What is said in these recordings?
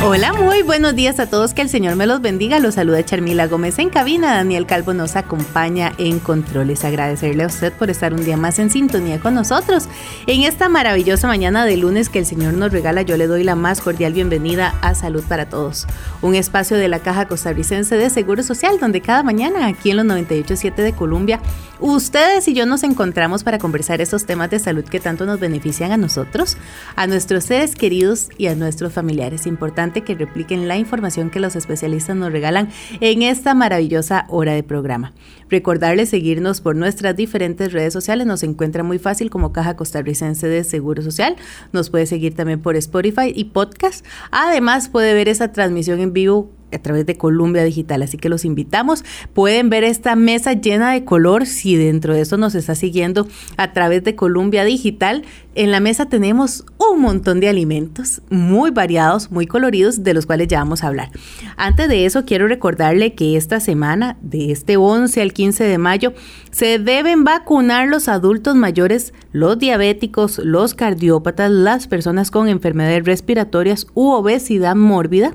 Hola, muy buenos días a todos, que el Señor me los bendiga. Los saluda Charmila Gómez en cabina. Daniel Calvo nos acompaña en controles. Agradecerle a usted por estar un día más en sintonía con nosotros. En esta maravillosa mañana de lunes que el Señor nos regala, yo le doy la más cordial bienvenida a Salud para Todos, un espacio de la Caja Costarricense de Seguro Social, donde cada mañana aquí en los 98.7 de Colombia, ustedes y yo nos encontramos para conversar esos temas de salud que tanto nos benefician a nosotros, a nuestros seres queridos y a nuestros familiares. Importante que repliquen la información que los especialistas nos regalan en esta maravillosa hora de programa. Recordarles seguirnos por nuestras diferentes redes sociales. Nos encuentra muy fácil como Caja Costarricense de Seguro Social. Nos puede seguir también por Spotify y podcast. Además, puede ver esa transmisión en vivo a través de Columbia Digital. Así que los invitamos. Pueden ver esta mesa llena de color si dentro de eso nos está siguiendo a través de Columbia Digital. En la mesa tenemos un montón de alimentos muy variados, muy coloridos, de los cuales ya vamos a hablar. Antes de eso, quiero recordarle que esta semana, de este 11 al 15 de mayo, se deben vacunar los adultos mayores, los diabéticos, los cardiópatas, las personas con enfermedades respiratorias u obesidad mórbida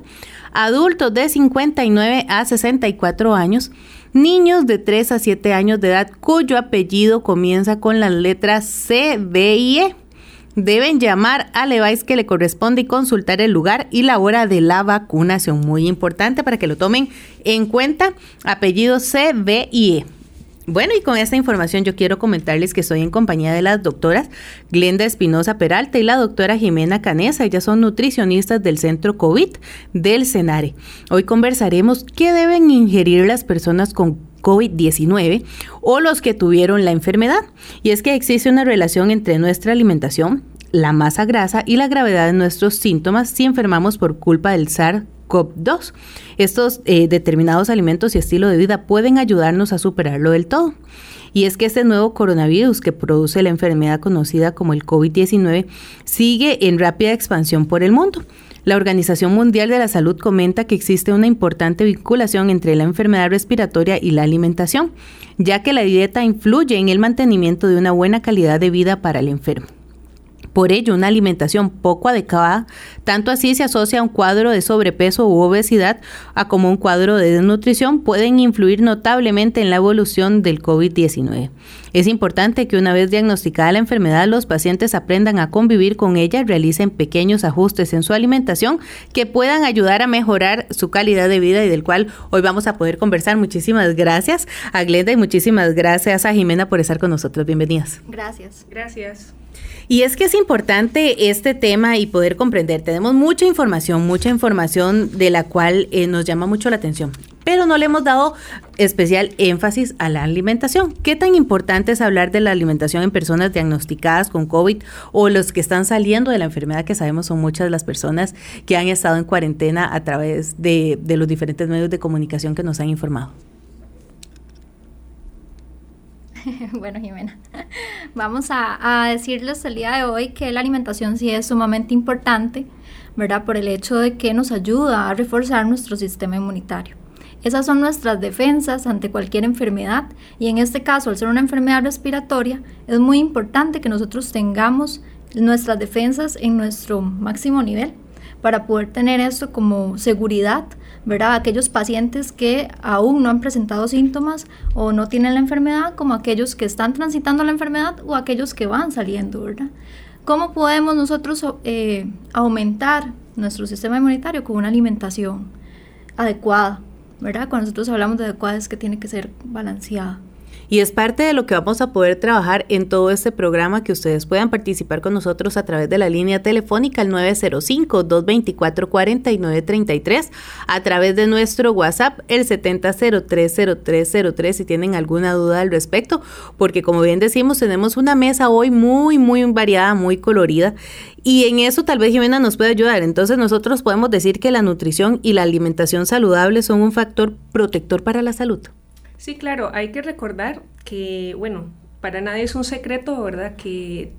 adultos de 59 a 64 años, niños de 3 a 7 años de edad cuyo apellido comienza con las letras C, B y E. Deben llamar al EVAIS que le corresponde y consultar el lugar y la hora de la vacunación. Muy importante para que lo tomen en cuenta. Apellido C, B y E. Bueno, y con esta información yo quiero comentarles que estoy en compañía de las doctoras Glenda Espinosa Peralta y la doctora Jimena Canesa. Ellas son nutricionistas del centro COVID del CENARE. Hoy conversaremos qué deben ingerir las personas con COVID-19 o los que tuvieron la enfermedad. Y es que existe una relación entre nuestra alimentación, la masa grasa y la gravedad de nuestros síntomas si enfermamos por culpa del SARS COP2. Estos eh, determinados alimentos y estilo de vida pueden ayudarnos a superarlo del todo. Y es que este nuevo coronavirus que produce la enfermedad conocida como el COVID-19 sigue en rápida expansión por el mundo. La Organización Mundial de la Salud comenta que existe una importante vinculación entre la enfermedad respiratoria y la alimentación, ya que la dieta influye en el mantenimiento de una buena calidad de vida para el enfermo. Por ello, una alimentación poco adecuada, tanto así se asocia a un cuadro de sobrepeso u obesidad, a como un cuadro de desnutrición, pueden influir notablemente en la evolución del COVID-19. Es importante que una vez diagnosticada la enfermedad, los pacientes aprendan a convivir con ella y realicen pequeños ajustes en su alimentación que puedan ayudar a mejorar su calidad de vida y del cual hoy vamos a poder conversar. Muchísimas gracias a Glenda y muchísimas gracias a Jimena por estar con nosotros. Bienvenidas. Gracias. Gracias. Y es que es importante este tema y poder comprender. Tenemos mucha información, mucha información de la cual eh, nos llama mucho la atención, pero no le hemos dado especial énfasis a la alimentación. ¿Qué tan importante es hablar de la alimentación en personas diagnosticadas con COVID o los que están saliendo de la enfermedad, que sabemos son muchas las personas que han estado en cuarentena a través de, de los diferentes medios de comunicación que nos han informado? bueno, Jimena, vamos a, decirles el día de hoy que la alimentación sí es sumamente importante, ¿verdad? Por el hecho de que nos ayuda a reforzar nuestro sistema inmunitario. Esas son nuestras defensas ante cualquier enfermedad y en este caso, al ser una enfermedad respiratoria, es muy importante que nosotros tengamos nuestras defensas en nuestro máximo nivel para poder tener esto como seguridad ¿verdad? Aquellos pacientes que aún no han presentado síntomas o no tienen la enfermedad, como aquellos que están transitando la enfermedad o aquellos que van saliendo, ¿verdad? ¿Cómo podemos nosotros eh, aumentar nuestro sistema inmunitario con una alimentación adecuada, ¿verdad? Cuando nosotros hablamos de adecuada es que tiene que ser balanceada. Y es parte de lo que vamos a poder trabajar en todo este programa, que ustedes puedan participar con nosotros a través de la línea telefónica al 905-224-4933, a través de nuestro WhatsApp el 70030303 si tienen alguna duda al respecto, porque como bien decimos, tenemos una mesa hoy muy, muy variada, muy colorida. Y en eso tal vez Jimena nos puede ayudar. Entonces nosotros podemos decir que la nutrición y la alimentación saludable son un factor protector para la salud. Sí, claro, hay que recordar que, bueno, para nadie es un secreto, ¿verdad? Que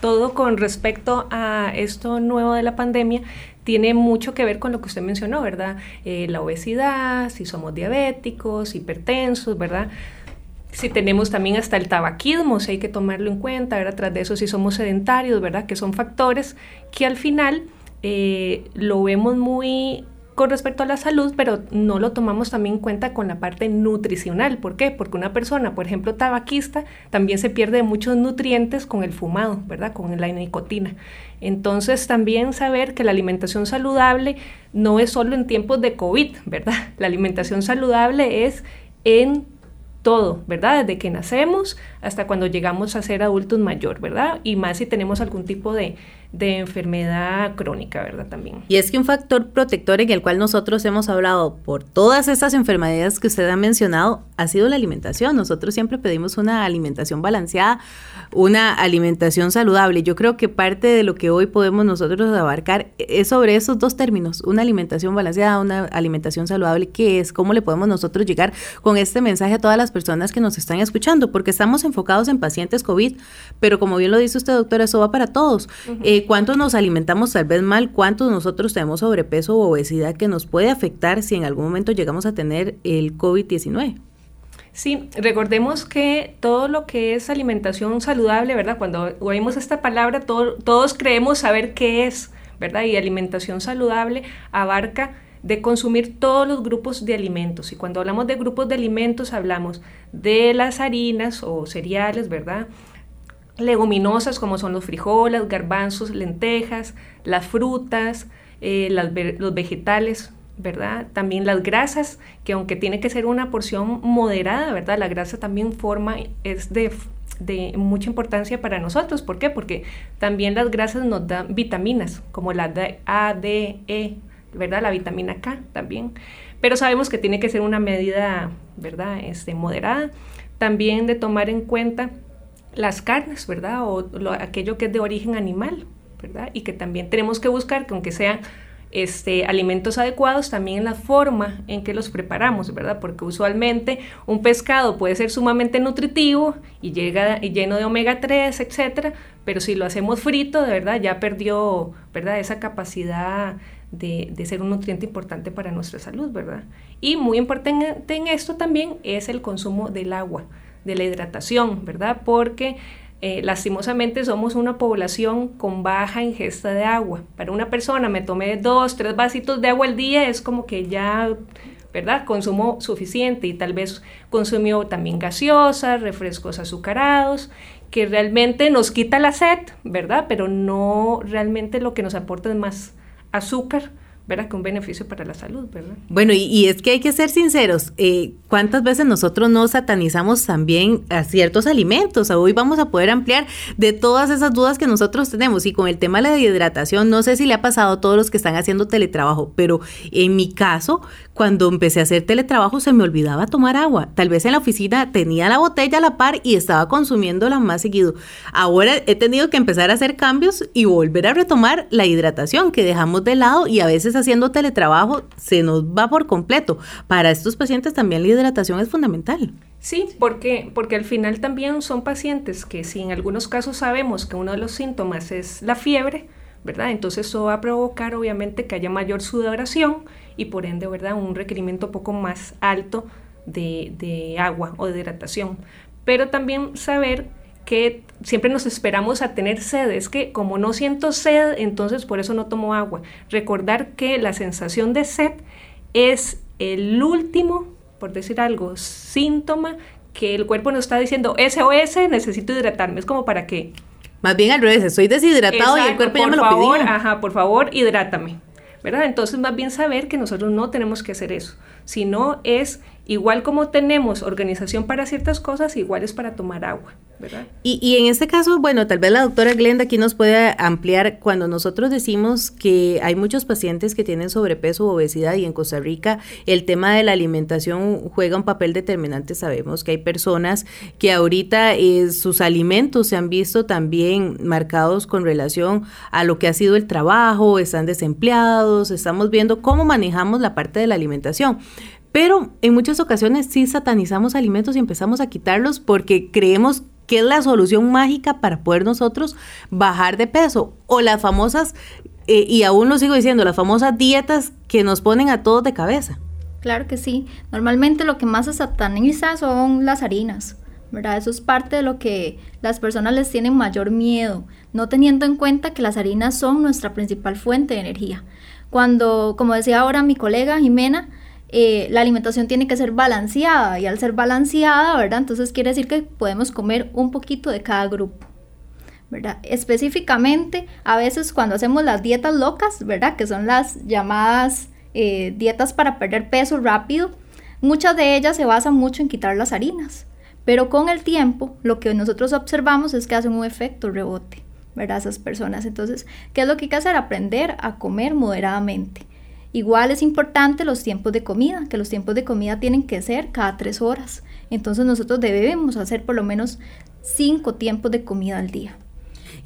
todo con respecto a esto nuevo de la pandemia tiene mucho que ver con lo que usted mencionó, ¿verdad? Eh, la obesidad, si somos diabéticos, hipertensos, ¿verdad? Si tenemos también hasta el tabaquismo, si hay que tomarlo en cuenta, ¿verdad? Tras de eso si somos sedentarios, ¿verdad? Que son factores que al final eh, lo vemos muy con respecto a la salud, pero no lo tomamos también en cuenta con la parte nutricional. ¿Por qué? Porque una persona, por ejemplo, tabaquista, también se pierde muchos nutrientes con el fumado, ¿verdad? Con la nicotina. Entonces, también saber que la alimentación saludable no es solo en tiempos de COVID, ¿verdad? La alimentación saludable es en todo, ¿verdad? Desde que nacemos hasta cuando llegamos a ser adultos mayor, ¿verdad? Y más si tenemos algún tipo de, de enfermedad crónica, ¿verdad? También. Y es que un factor protector en el cual nosotros hemos hablado por todas estas enfermedades que usted ha mencionado ha sido la alimentación. Nosotros siempre pedimos una alimentación balanceada, una alimentación saludable. Yo creo que parte de lo que hoy podemos nosotros abarcar es sobre esos dos términos, una alimentación balanceada, una alimentación saludable, ¿qué es? ¿Cómo le podemos nosotros llegar con este mensaje a todas las personas que nos están escuchando? Porque estamos enfocados en pacientes COVID, pero como bien lo dice usted, doctora, eso va para todos. Eh, ¿Cuántos nos alimentamos tal vez mal? ¿Cuántos nosotros tenemos sobrepeso o obesidad que nos puede afectar si en algún momento llegamos a tener el COVID-19? Sí, recordemos que todo lo que es alimentación saludable, ¿verdad? Cuando oímos esta palabra, todos creemos saber qué es, ¿verdad? Y alimentación saludable abarca de consumir todos los grupos de alimentos. Y cuando hablamos de grupos de alimentos, hablamos de las harinas o cereales, ¿verdad? Leguminosas como son los frijoles, garbanzos, lentejas, las frutas, eh, los vegetales, ¿verdad? También las grasas, que aunque tiene que ser una porción moderada, ¿verdad? La grasa también forma, es de, mucha importancia para nosotros. ¿Por qué? Porque también las grasas nos dan vitaminas, como la A, D, E, ¿verdad? La vitamina K también. Pero sabemos que tiene que ser una medida, ¿verdad? Este, moderada. También de tomar en cuenta las carnes, ¿verdad? O aquello que es de origen animal, ¿verdad? Y que también tenemos que buscar que aunque sean este, alimentos adecuados, también la forma en que los preparamos, ¿verdad? Porque usualmente un pescado puede ser sumamente nutritivo y llega y lleno de omega 3, etcétera, pero si lo hacemos frito, de verdad, ya perdió, ¿verdad? Esa capacidad de, de, ser un nutriente importante para nuestra salud, ¿verdad? Y muy importante en esto también es el consumo del agua de la hidratación, ¿verdad? Porque eh, lastimosamente somos una población con baja ingesta de agua. Para una persona me tomé dos, tres vasitos de agua al día, es como que ya, ¿verdad? Consumo suficiente y tal vez consumió también gaseosas, refrescos azucarados, que realmente nos quita la sed, ¿verdad? Pero no realmente lo que nos aporta es más azúcar ¿verdad? Que un beneficio para la salud, ¿verdad? Bueno, y, es que hay que ser sinceros, eh, ¿cuántas veces nosotros no satanizamos también a ciertos alimentos? Hoy vamos a poder ampliar de todas esas dudas que nosotros tenemos y con el tema de la hidratación, no sé si le ha pasado a todos los que están haciendo teletrabajo, pero en mi caso, cuando empecé a hacer teletrabajo se me olvidaba tomar agua. Tal vez en la oficina tenía la botella a la par y estaba consumiéndola más seguido. Ahora he tenido que empezar a hacer cambios y volver a retomar la hidratación que dejamos de lado y a veces haciendo teletrabajo se nos va por completo. Para estos pacientes también la hidratación es fundamental. Sí, porque, porque al final también son pacientes que si en algunos casos sabemos que uno de los síntomas es la fiebre, ¿verdad? Entonces eso va a provocar obviamente que haya mayor sudoración y por ende, ¿verdad? Un requerimiento un poco más alto de, de agua o de hidratación. Pero también saber que siempre nos esperamos a tener sed. Es que como no siento sed, entonces por eso no tomo agua. Recordar que la sensación de sed es el último, por decir algo, síntoma que el cuerpo nos está diciendo SOS, necesito hidratarme. Es como para que... Más bien al revés, estoy deshidratado y el cuerpo ya me lo favor, Ajá, por favor, hidrátame. ¿verdad? Entonces, más bien saber que nosotros no tenemos que hacer eso, sino es igual como tenemos organización para ciertas cosas, igual es para tomar agua, ¿verdad? Y, y, en este caso, bueno, tal vez la doctora Glenda aquí nos puede ampliar cuando nosotros decimos que hay muchos pacientes que tienen sobrepeso o obesidad y en Costa Rica el tema de la alimentación juega un papel determinante. Sabemos que hay personas que ahorita eh, sus alimentos se han visto también marcados con relación a lo que ha sido el trabajo, están desempleados, estamos viendo cómo manejamos la parte de la alimentación. Pero en muchas ocasiones sí satanizamos alimentos y empezamos a quitarlos porque creemos que es la solución mágica para poder nosotros bajar de peso. O las famosas, eh, y aún lo sigo diciendo, las famosas dietas que nos ponen a todos de cabeza. Claro que sí. Normalmente lo que más se sataniza son las harinas. ¿verdad? Eso es parte de lo que las personas les tienen mayor miedo, no teniendo en cuenta que las harinas son nuestra principal fuente de energía. Cuando, como decía ahora mi colega Jimena, eh, la alimentación tiene que ser balanceada y al ser balanceada, ¿verdad? Entonces quiere decir que podemos comer un poquito de cada grupo. ¿verdad? Específicamente, a veces cuando hacemos las dietas locas, ¿verdad? Que son las llamadas eh, dietas para perder peso rápido, muchas de ellas se basan mucho en quitar las harinas. Pero con el tiempo, lo que nosotros observamos es que hacen un efecto rebote, ¿verdad? Esas personas. Entonces, ¿qué es lo que hay que hacer? Aprender a comer moderadamente. Igual es importante los tiempos de comida, que los tiempos de comida tienen que ser cada tres horas. Entonces nosotros debemos hacer por lo menos cinco tiempos de comida al día.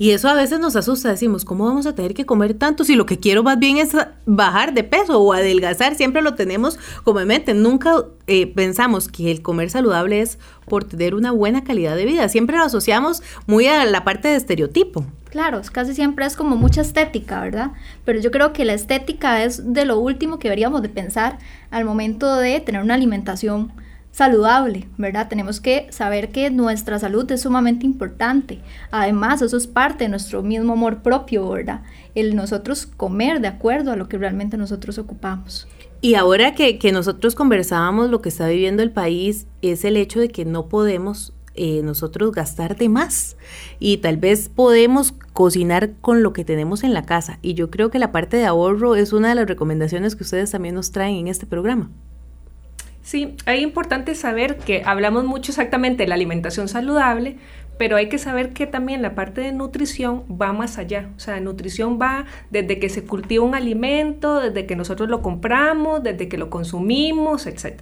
Y eso a veces nos asusta, decimos, ¿cómo vamos a tener que comer tanto si lo que quiero más bien es bajar de peso o adelgazar? Siempre lo tenemos como en mente. Nunca eh, pensamos que el comer saludable es por tener una buena calidad de vida. Siempre lo asociamos muy a la parte de estereotipo. Claro, casi siempre es como mucha estética, ¿verdad? Pero yo creo que la estética es de lo último que deberíamos de pensar al momento de tener una alimentación saludable, ¿verdad? Tenemos que saber que nuestra salud es sumamente importante. Además, eso es parte de nuestro mismo amor propio, ¿verdad? El nosotros comer de acuerdo a lo que realmente nosotros ocupamos. Y ahora que, que nosotros conversábamos, lo que está viviendo el país es el hecho de que no podemos eh, nosotros gastar de más y tal vez podemos cocinar con lo que tenemos en la casa. Y yo creo que la parte de ahorro es una de las recomendaciones que ustedes también nos traen en este programa. Sí, es importante saber que hablamos mucho exactamente de la alimentación saludable, pero hay que saber que también la parte de nutrición va más allá. O sea, nutrición va desde que se cultiva un alimento, desde que nosotros lo compramos, desde que lo consumimos, etc.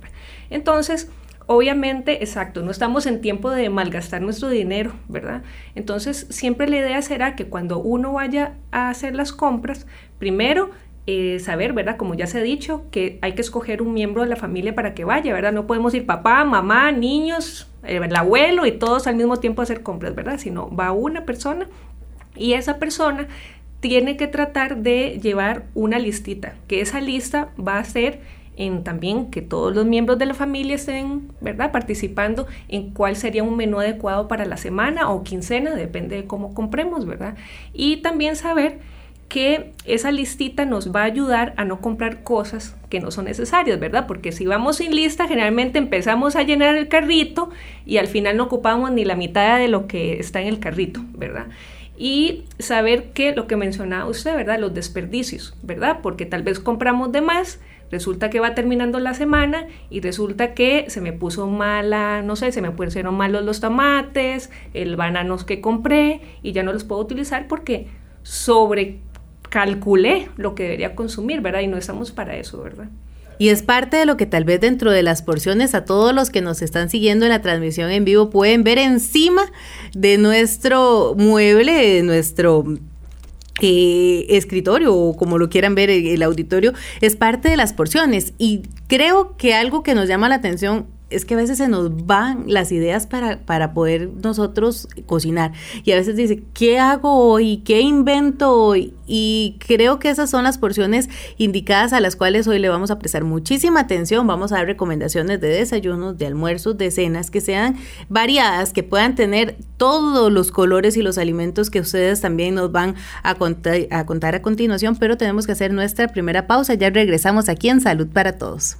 Entonces, obviamente, exacto, no estamos en tiempo de malgastar nuestro dinero, ¿verdad? Entonces, siempre la idea será que cuando uno vaya a hacer las compras, primero eh, saber, ¿verdad? Como ya se ha dicho, que hay que escoger un miembro de la familia para que vaya, ¿verdad? No podemos ir papá, mamá, niños, eh, el abuelo y todos al mismo tiempo a hacer compras, ¿verdad? Sino va una persona y esa persona tiene que tratar de llevar una listita, que esa lista va a ser en también que todos los miembros de la familia estén, ¿verdad? Participando en cuál sería un menú adecuado para la semana o quincena, depende de cómo compremos, ¿verdad? Y también saber que esa listita nos va a ayudar a no comprar cosas que no son necesarias, ¿verdad? Porque si vamos sin lista, generalmente empezamos a llenar el carrito y al final no ocupamos ni la mitad de lo que está en el carrito, ¿verdad? Y saber que lo que mencionaba usted, ¿verdad? Los desperdicios, ¿verdad? Porque tal vez compramos de más, resulta que va terminando la semana y resulta que se me puso mala, no sé, se me pusieron malos los tomates, el bananos que compré y ya no los puedo utilizar porque sobre calculé lo que debería consumir, ¿verdad? Y no estamos para eso, ¿verdad? Y es parte de lo que tal vez dentro de las porciones a todos los que nos están siguiendo en la transmisión en vivo pueden ver encima de nuestro mueble, de nuestro eh, escritorio o como lo quieran ver el auditorio, es parte de las porciones. Y creo que algo que nos llama la atención es que a veces se nos van las ideas para, para poder nosotros cocinar. Y a veces dice, ¿qué hago hoy? ¿Qué invento hoy? Y creo que esas son las porciones indicadas a las cuales hoy le vamos a prestar muchísima atención. Vamos a dar recomendaciones de desayunos, de almuerzos, de cenas que sean variadas, que puedan tener todos los colores y los alimentos que ustedes también nos van a contar a, contar a continuación. Pero tenemos que hacer nuestra primera pausa. Ya regresamos aquí en Salud para Todos.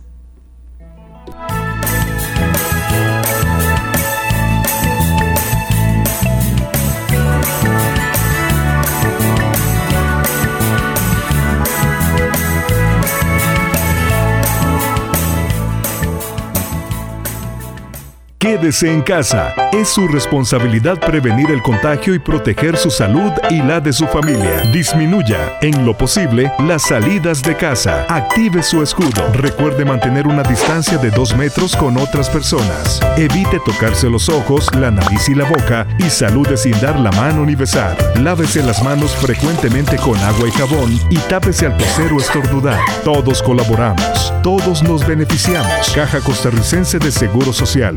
Quédese en casa. Es su responsabilidad prevenir el contagio y proteger su salud y la de su familia. Disminuya, en lo posible, las salidas de casa. Active su escudo. Recuerde mantener una distancia de dos metros con otras personas. Evite tocarse los ojos, la nariz y la boca y salude sin dar la mano ni besar. Lávese las manos frecuentemente con agua y jabón y tápese al toser o estornudar. Todos colaboramos. Todos nos beneficiamos. Caja Costarricense de Seguro Social.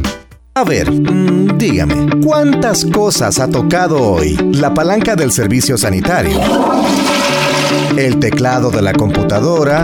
A ver, dígame, ¿cuántas cosas ha tocado hoy la palanca del servicio sanitario? El teclado de la computadora,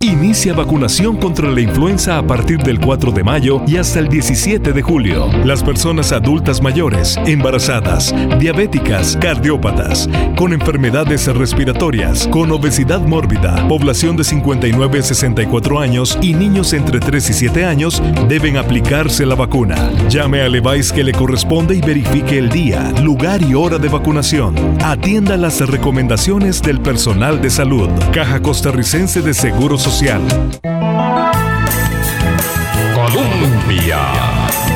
Inicia vacunación contra la influenza a partir del 4 de mayo y hasta el 17 de julio. Las personas adultas mayores, embarazadas, diabéticas, cardiópatas, con enfermedades respiratorias, con obesidad mórbida, población de 59 a 64 años y niños entre 3 y 7 años deben aplicarse la vacuna. Llame al EVAIS que le corresponde y verifique el día, lugar y hora de vacunación. Atienda las recomendaciones del personal de salud. Caja Costarricense de Seguros social. Colombia.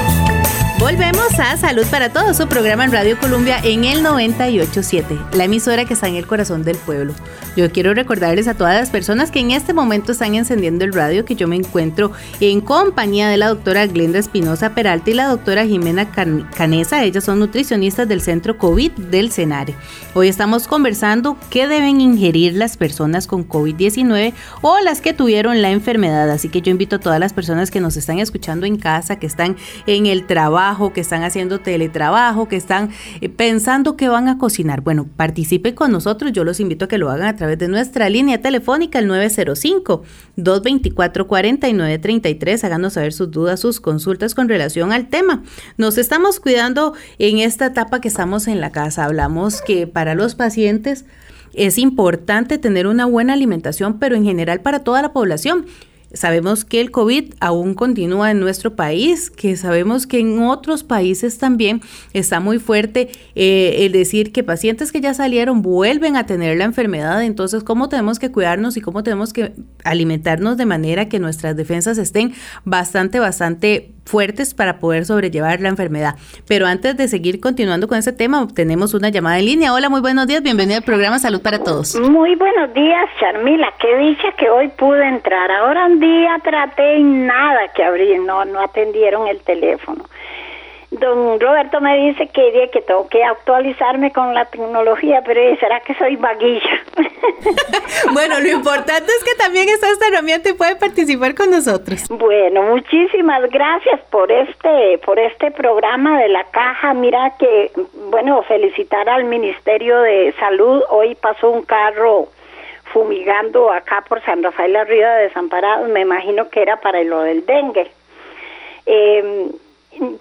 Volvemos a Salud para Todos, su programa en Radio Colombia en el 987, la emisora que está en el corazón del pueblo. Yo quiero recordarles a todas las personas que en este momento están encendiendo el radio que yo me encuentro en compañía de la doctora Glenda Espinosa Peralta y la doctora Jimena Canesa. Ellas son nutricionistas del Centro COVID del Senare. Hoy estamos conversando qué deben ingerir las personas con COVID-19 o las que tuvieron la enfermedad. Así que yo invito a todas las personas que nos están escuchando en casa, que están en el trabajo, que están haciendo teletrabajo, que están eh, pensando que van a cocinar. Bueno, participen con nosotros. Yo los invito a que lo hagan a través de nuestra línea telefónica, el 905-224-4933. Háganos saber sus dudas, sus consultas con relación al tema. Nos estamos cuidando en esta etapa que estamos en la casa. Hablamos que para los pacientes es importante tener una buena alimentación, pero en general para toda la población. Sabemos que el COVID aún continúa en nuestro país, que sabemos que en otros países también está muy fuerte eh, el decir que pacientes que ya salieron vuelven a tener la enfermedad. Entonces, ¿cómo tenemos que cuidarnos y cómo tenemos que alimentarnos de manera que nuestras defensas estén bastante, bastante fuertes para poder sobrellevar la enfermedad. Pero antes de seguir continuando con ese tema, tenemos una llamada en línea. Hola, muy buenos días, bienvenido al programa Salud para Todos. Muy buenos días, Charmila, qué dicha que hoy pude entrar. Ahora un día traté y nada que abrir, no, no atendieron el teléfono. Don Roberto me dice que, que tengo que actualizarme con la tecnología, pero ¿será que soy vaguilla? bueno, lo importante es que también está esta herramienta y puede participar con nosotros. Bueno, muchísimas gracias por este, por este programa de la caja. Mira que, bueno, felicitar al Ministerio de Salud. Hoy pasó un carro fumigando acá por San Rafael Río de Desamparados. Me imagino que era para lo del dengue. Eh,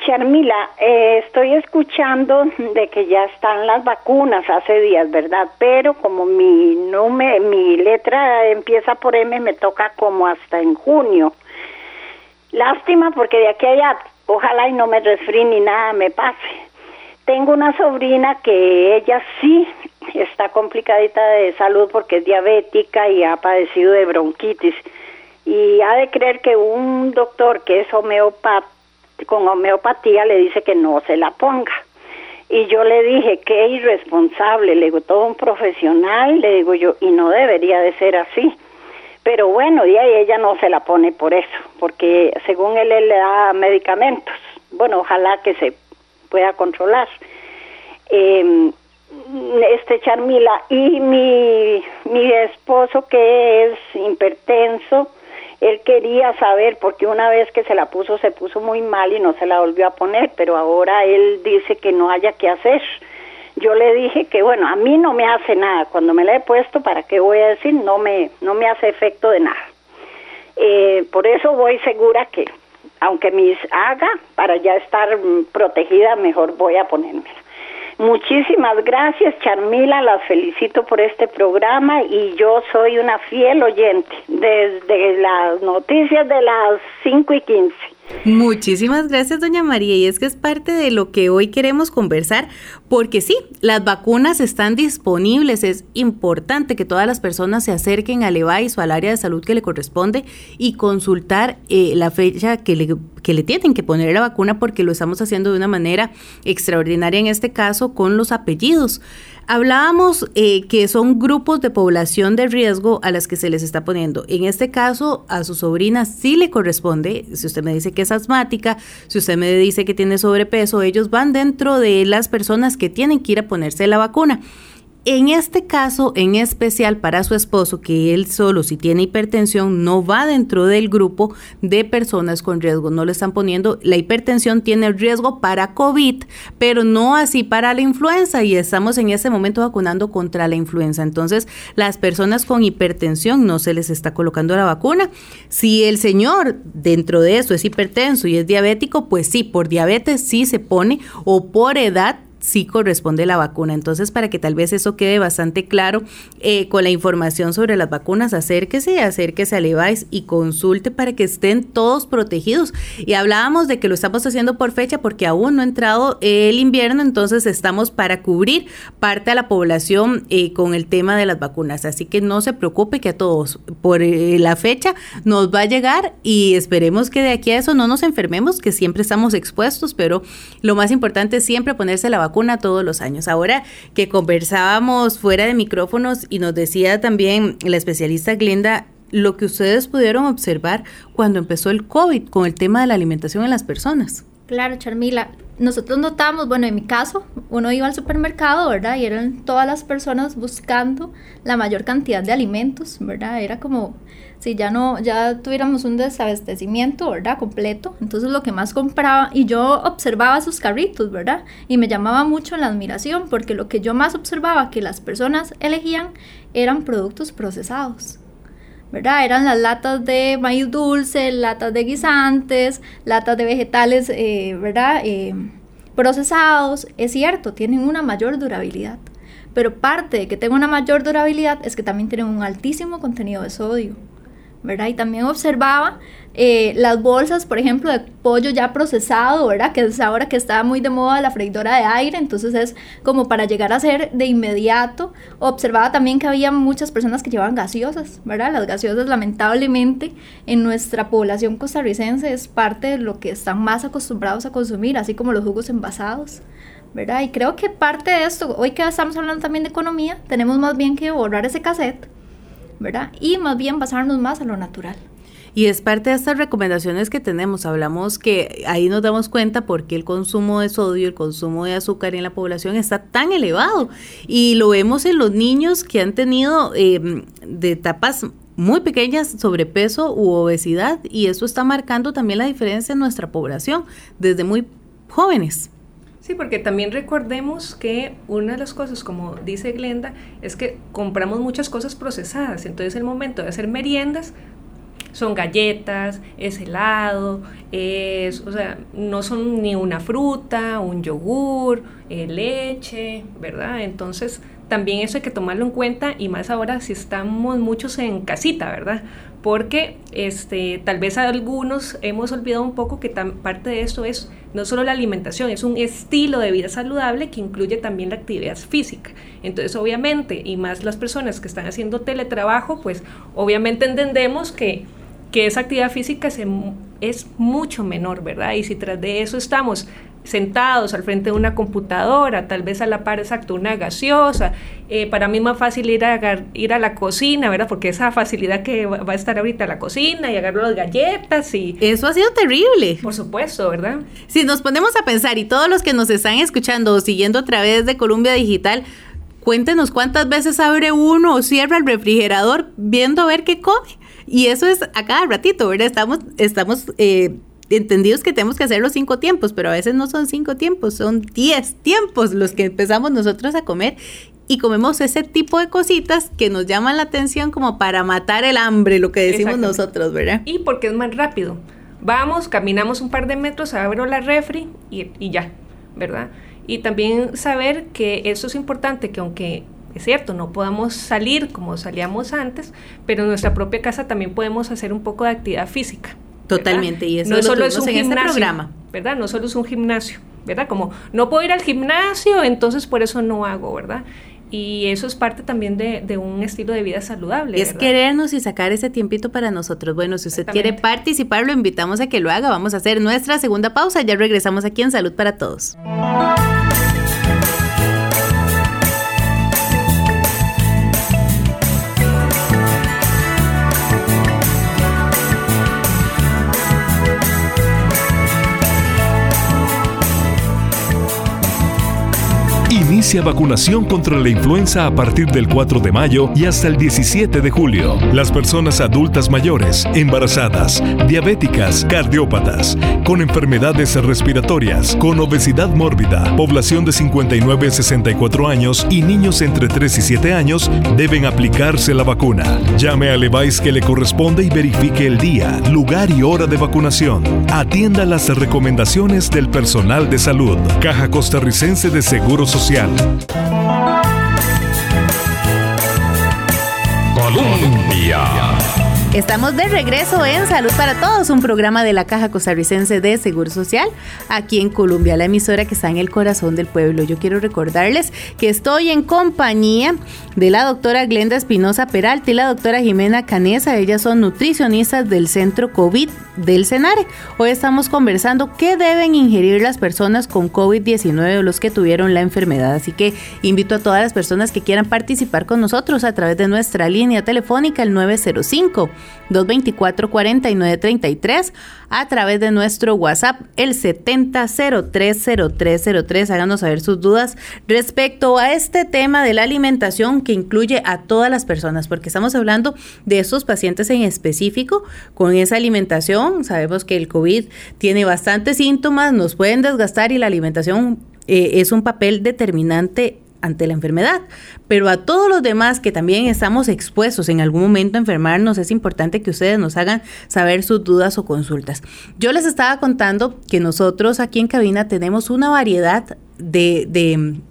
Charmila, eh, estoy escuchando de que ya están las vacunas hace días, ¿verdad? Pero como mi número, mi letra empieza por M, me toca como hasta en junio. Lástima porque de aquí a allá, ojalá y no me resfríe ni nada me pase. Tengo una sobrina que ella sí está complicadita de salud porque es diabética y ha padecido de bronquitis. Y ha de creer que un doctor que es homeopata con homeopatía le dice que no se la ponga. Y yo le dije, qué irresponsable, le digo, todo un profesional, le digo yo, y no debería de ser así. Pero bueno, y ahí ella no se la pone por eso, porque según él, le da medicamentos. Bueno, ojalá que se pueda controlar. Eh, este Charmila y mi, mi esposo que es hipertenso, él quería saber, porque una vez que se la puso, se puso muy mal y no se la volvió a poner, pero ahora él dice que no haya que hacer. Yo le dije que, bueno, a mí no me hace nada. Cuando me la he puesto, ¿para qué voy a decir? No me, no me hace efecto de nada. Eh, por eso voy segura que, aunque mis haga, para ya estar protegida, mejor voy a ponérmela. Muchísimas gracias, Charmila, las felicito por este programa y yo soy una fiel oyente desde las noticias de las 5 y 15. Muchísimas gracias, doña María. Y es que es parte de lo que hoy queremos conversar, porque sí, las vacunas están disponibles. Es importante que todas las personas se acerquen al EVAIS o al área de salud que le corresponde y consultar eh, la fecha que le, que le tienen que poner la vacuna, porque lo estamos haciendo de una manera extraordinaria en este caso con los apellidos. Hablábamos eh, que son grupos de población de riesgo a las que se les está poniendo. En este caso, a su sobrina sí le corresponde, si usted me dice que es asmática, si usted me dice que tiene sobrepeso, ellos van dentro de las personas que tienen que ir a ponerse la vacuna. En este caso, en especial para su esposo, que él solo si tiene hipertensión no va dentro del grupo de personas con riesgo, no le están poniendo, la hipertensión tiene riesgo para COVID, pero no así para la influenza y estamos en ese momento vacunando contra la influenza. Entonces, las personas con hipertensión no se les está colocando la vacuna. Si el señor dentro de eso es hipertenso y es diabético, pues sí, por diabetes sí se pone o por edad sí corresponde la vacuna. Entonces, para que tal vez eso quede bastante claro eh, con la información sobre las vacunas, acérquese, acérquese a Levi's y consulte para que estén todos protegidos. Y hablábamos de que lo estamos haciendo por fecha porque aún no ha entrado el invierno, entonces estamos para cubrir parte de la población eh, con el tema de las vacunas. Así que no se preocupe que a todos por eh, la fecha nos va a llegar y esperemos que de aquí a eso no nos enfermemos, que siempre estamos expuestos, pero lo más importante es siempre ponerse la vacuna vacuna todos los años. Ahora que conversábamos fuera de micrófonos y nos decía también la especialista Glenda lo que ustedes pudieron observar cuando empezó el COVID con el tema de la alimentación en las personas. Claro, Charmila. Nosotros notamos, bueno, en mi caso, uno iba al supermercado, ¿verdad? Y eran todas las personas buscando la mayor cantidad de alimentos, ¿verdad? Era como si ya no, ya tuviéramos un desabastecimiento, ¿verdad? Completo. Entonces lo que más compraba, y yo observaba sus carritos, ¿verdad? Y me llamaba mucho la admiración, porque lo que yo más observaba que las personas elegían eran productos procesados. ¿Verdad? Eran las latas de maíz dulce, latas de guisantes, latas de vegetales, eh, ¿verdad? Eh, procesados. Es cierto, tienen una mayor durabilidad. Pero parte de que tenga una mayor durabilidad es que también tienen un altísimo contenido de sodio. ¿Verdad? Y también observaba eh, las bolsas, por ejemplo, de pollo ya procesado, ¿verdad? Que es ahora que está muy de moda la freidora de aire, entonces es como para llegar a ser de inmediato. Observaba también que había muchas personas que llevaban gaseosas, ¿verdad? Las gaseosas lamentablemente en nuestra población costarricense es parte de lo que están más acostumbrados a consumir, así como los jugos envasados. ¿verdad? Y creo que parte de esto, hoy que estamos hablando también de economía, tenemos más bien que borrar ese cassette Y más bien basarnos más a lo natural. Y es parte de estas recomendaciones que tenemos. Hablamos que ahí nos damos cuenta porque el consumo de sodio, el consumo de azúcar en la población está tan elevado. Y lo vemos en los niños que han tenido em, de etapas muy pequeñas sobrepeso u obesidad y eso está marcando también la diferencia en nuestra población desde muy jóvenes. Sí, porque también recordemos que una de las cosas, como dice Glenda, es que compramos muchas cosas procesadas. Entonces el momento de hacer meriendas son galletas, es helado, es, o sea, no son ni una fruta, un yogur, eh, leche, ¿verdad? Entonces también eso hay que tomarlo en cuenta y más ahora si estamos muchos en casita, ¿verdad? Porque este, tal vez algunos hemos olvidado un poco que parte de esto es no solo la alimentación, es un estilo de vida saludable que incluye también la actividad física. Entonces, obviamente, y más las personas que están haciendo teletrabajo, pues obviamente entendemos que, que esa actividad física es mucho menor, ¿verdad? Y si tras de eso estamos sentados al frente de una computadora, tal vez a la par exacto una gaseosa. Eh, para mí es más fácil ir a, ir a la cocina, ¿verdad? Porque esa facilidad que va a estar ahorita la cocina y agarrar las galletas y... Eso ha sido terrible. Por supuesto, ¿verdad? Si nos ponemos a pensar y todos los que nos están escuchando o siguiendo a través de Columbia Digital, cuéntenos cuántas veces abre uno o cierra el refrigerador viendo a ver qué come. Y eso es a cada ratito, ¿verdad? Estamos, estamos eh, entendidos que tenemos que hacer los cinco tiempos, pero a veces no son cinco tiempos, son diez tiempos los que empezamos nosotros a comer y comemos ese tipo de cositas que nos llaman la atención como para matar el hambre, lo que decimos nosotros, ¿verdad? Y porque es más rápido. Vamos, caminamos un par de metros, abro la refri y, y ya, ¿verdad? Y también saber que eso es importante, que aunque es cierto, no podamos salir como salíamos antes, pero en nuestra propia casa también podemos hacer un poco de actividad física. Totalmente, y eso no es lo solo es un en este gimnasio, programa. ¿verdad? No solo es un gimnasio, ¿verdad? Como no puedo ir al gimnasio, entonces por eso no hago, ¿verdad? Y eso es parte también de, de un estilo de vida saludable. Es ¿verdad? querernos y sacar ese tiempito para nosotros. Bueno, si usted quiere participar, lo invitamos a que lo haga. Vamos a hacer nuestra segunda pausa. Ya regresamos aquí en Salud para Todos. Inicia vacunación contra la influenza a partir del 4 de mayo y hasta el 17 de julio. Las personas adultas mayores, embarazadas, diabéticas, cardiópatas, con enfermedades respiratorias, con obesidad mórbida, población de 59 a 64 años y niños entre 3 y 7 años deben aplicarse la vacuna. Llame al EVAIS que le corresponde y verifique el día, lugar y hora de vacunación. Atienda las recomendaciones del personal de salud. Caja Costarricense de Seguro Social. Colombia. Estamos de regreso en Salud para Todos, un programa de la Caja Costarricense de Seguro Social, aquí en Colombia, la emisora que está en el corazón del pueblo. Yo quiero recordarles que estoy en compañía de la doctora Glenda Espinosa Peralta y la doctora Jimena Canesa. Ellas son nutricionistas del Centro COVID del Senare. Hoy estamos conversando qué deben ingerir las personas con COVID-19 o los que tuvieron la enfermedad. Así que invito a todas las personas que quieran participar con nosotros a través de nuestra línea telefónica el 905 224 4933 a través de nuestro WhatsApp el 70030303. Háganos saber sus dudas respecto a este tema de la alimentación que incluye a todas las personas, porque estamos hablando de esos pacientes en específico con esa alimentación. Sabemos que el COVID tiene bastantes síntomas, nos pueden desgastar y la alimentación eh, es un papel determinante ante la enfermedad. Pero a todos los demás que también estamos expuestos en algún momento a enfermarnos, es importante que ustedes nos hagan saber sus dudas o consultas. Yo les estaba contando que nosotros aquí en cabina tenemos una variedad de, de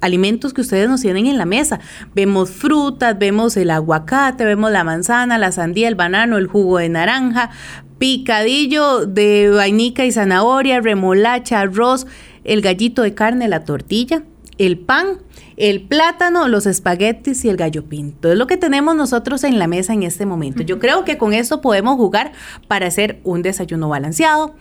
alimentos que ustedes nos tienen en la mesa. Vemos frutas, vemos el aguacate, vemos la manzana, la sandía, el banano, el jugo de naranja, picadillo de vainica y zanahoria, remolacha, arroz, el gallito de carne, la tortilla, el pan, el plátano, los espaguetis y el gallo pinto. Es lo que tenemos nosotros en la mesa en este momento. Yo creo que con esto podemos jugar para hacer un desayuno balanceado,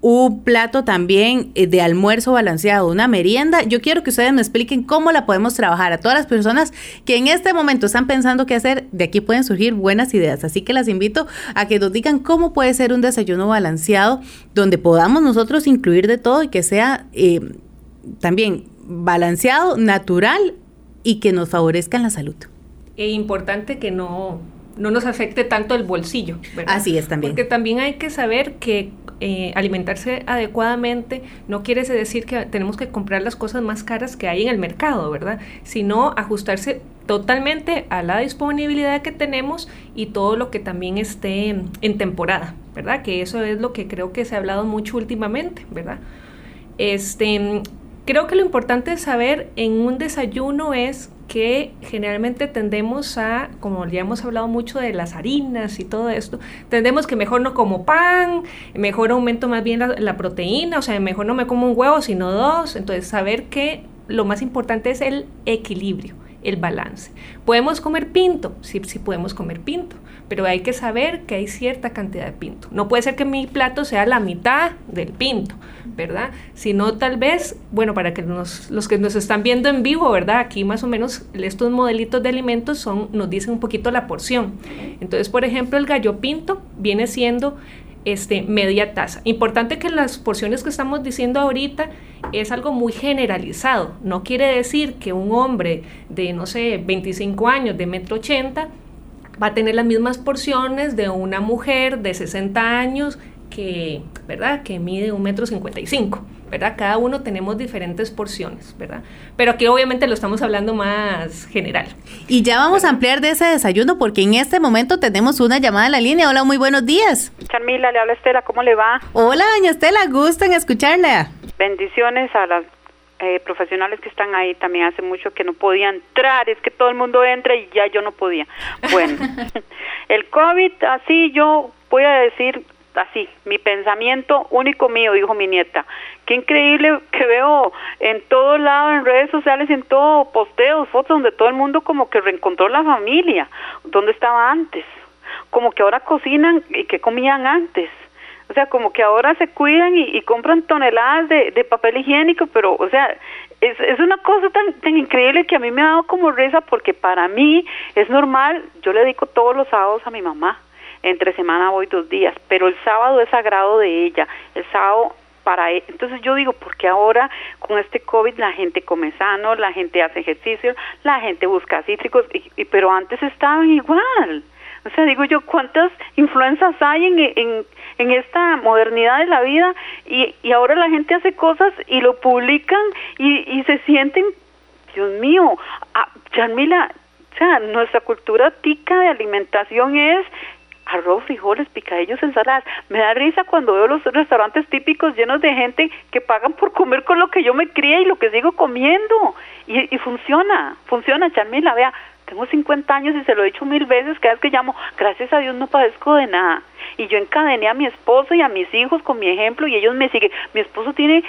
un plato también eh, de almuerzo balanceado, una merienda. Yo quiero que ustedes me expliquen cómo la podemos trabajar a todas las personas que en este momento están pensando qué hacer. De aquí pueden surgir buenas ideas. Así que las invito a que nos digan cómo puede ser un desayuno balanceado donde podamos nosotros incluir de todo y que sea eh, también balanceado, natural y que nos favorezca en la salud. E importante que no, no nos afecte tanto el bolsillo. ¿verdad? Así es también. Porque también hay que saber que eh, alimentarse adecuadamente no quiere decir que tenemos que comprar las cosas más caras que hay en el mercado, ¿verdad? Sino ajustarse totalmente a la disponibilidad que tenemos y todo lo que también esté en temporada, ¿verdad? Que eso es lo que creo que se ha hablado mucho últimamente, ¿verdad? Este, creo que lo importante de saber en un desayuno es que generalmente tendemos a, como ya hemos hablado mucho de las harinas y todo esto, tendemos que mejor no como pan, mejor aumento más bien la, la proteína, o sea, mejor no me como un huevo, sino dos. Entonces, saber que lo más importante es el equilibrio, el balance. ¿Podemos comer pinto? Sí, sí podemos comer pinto, pero hay que saber que hay cierta cantidad de pinto. No puede ser que mi plato sea la mitad del pinto, ¿verdad? Sino tal vez, bueno, para que los que nos están viendo en vivo, ¿verdad? Aquí más o menos estos modelitos de alimentos son, nos dicen un poquito la porción. Entonces, por ejemplo, el gallo pinto viene siendo este, media taza. Importante que las porciones que estamos diciendo ahorita es algo muy generalizado. No quiere decir que un hombre de, no sé, 25 años, de metro 80, va a tener las mismas porciones de una mujer de 60 años que, ¿verdad? Que mide un metro 55, ¿verdad? Cada uno tenemos diferentes porciones, ¿verdad? Pero aquí obviamente lo estamos hablando más general. Y ya vamos a ampliar de ese desayuno porque en este momento tenemos una llamada en la línea. Hola, muy buenos días. Charmila, le habla Estela, ¿cómo le va? Hola, doña Estela, gusto en escucharla. Bendiciones a la eh, profesionales que están ahí también hace mucho que no podían entrar, es que todo el mundo entra y ya yo no podía. Bueno, el COVID, así yo voy a decir así, mi pensamiento único mío, dijo mi nieta. Qué increíble que veo en todos lados, en redes sociales, en todo, posteos, fotos donde todo el mundo como que reencontró la familia, donde estaba antes, como que ahora cocinan y que comían antes. O sea, como que ahora se cuidan y, compran toneladas de, de, papel higiénico, pero, o sea, es, es una cosa tan, tan increíble que a mí me ha dado como risa porque para mí es normal, yo le dedico todos los sábados a mi mamá. Entre semana voy dos días, pero el sábado es sagrado de ella, el sábado para e-, entonces yo digo porque ahora con este covid la gente come sano la gente hace ejercicio la gente busca cítricos y, pero antes estaban igual. O sea digo yo cuántas influencias hay en, en esta modernidad de la vida y, y ahora la gente hace cosas y lo publican y, y se sienten Dios mío ah, Charmila o sea, nuestra cultura tica de alimentación es arroz, frijoles, picadillos, ensaladas. Me da risa cuando veo los restaurantes típicos llenos de gente que pagan por comer con lo que yo me crié y lo que sigo comiendo. Y, y funciona, funciona, Charmila, vea, tengo 50 años y se lo he dicho mil veces cada vez que llamo, gracias a Dios no padezco de nada. Y yo encadené a mi esposo y a mis hijos con mi ejemplo y ellos me siguen. Mi esposo tiene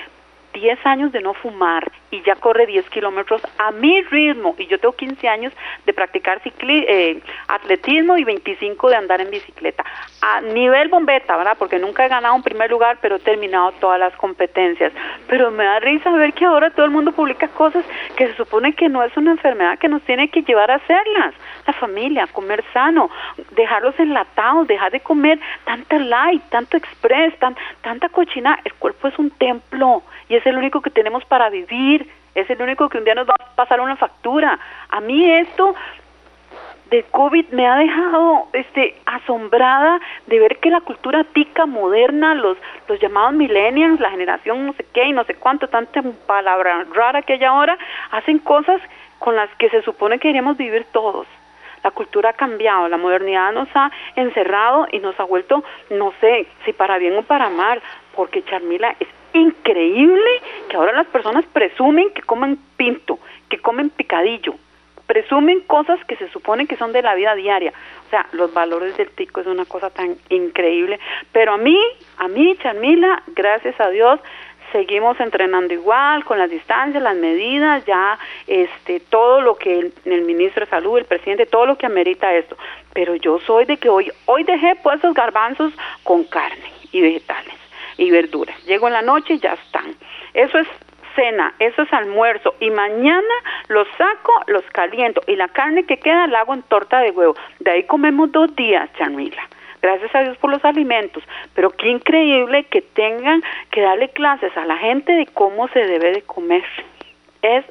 10 años de no fumar y ya corre 10 kilómetros a mi ritmo y yo tengo 15 años de practicar cicli eh, atletismo y 25 de andar en bicicleta a nivel bombeta, ¿verdad? Porque nunca he ganado un primer lugar, pero he terminado todas las competencias. Pero me da risa ver que ahora todo el mundo publica cosas que se supone que no es una enfermedad que nos tiene que llevar a hacerlas. La familia, comer sano, dejarlos enlatados, dejar de comer tanta light, tanto express, tan, tanta cochina. El cuerpo es un templo y es el único que tenemos para vivir, es el único que un día nos va a pasar una factura. A mí esto de COVID me ha dejado este asombrada de ver que la cultura tica moderna, los los llamados millennials, la generación no sé qué y no sé cuánto, tanta palabra rara que hay ahora, hacen cosas con las que se supone que queremos vivir todos. La cultura ha cambiado, la modernidad nos ha encerrado y nos ha vuelto, no sé si para bien o para mal, porque Charmila es increíble que ahora las personas presumen que comen pinto, que comen picadillo, presumen cosas que se supone que son de la vida diaria. O sea, los valores del tico es una cosa tan increíble. Pero a mí, a mí, Charmila, gracias a Dios, seguimos entrenando igual, con las distancias, las medidas, ya este, todo lo que el, el, ministro de Salud, el presidente, todo lo que amerita esto. Pero yo soy de que hoy, hoy dejé puestos garbanzos con carne y vegetales y verduras. Llego en la noche y ya están. Eso es cena, eso es almuerzo y mañana los saco, los caliento y la carne que queda la hago en torta de huevo. De ahí comemos dos días, Charmila. Gracias a Dios por los alimentos, pero qué increíble que tengan que darle clases a la gente de cómo se debe de comer. Es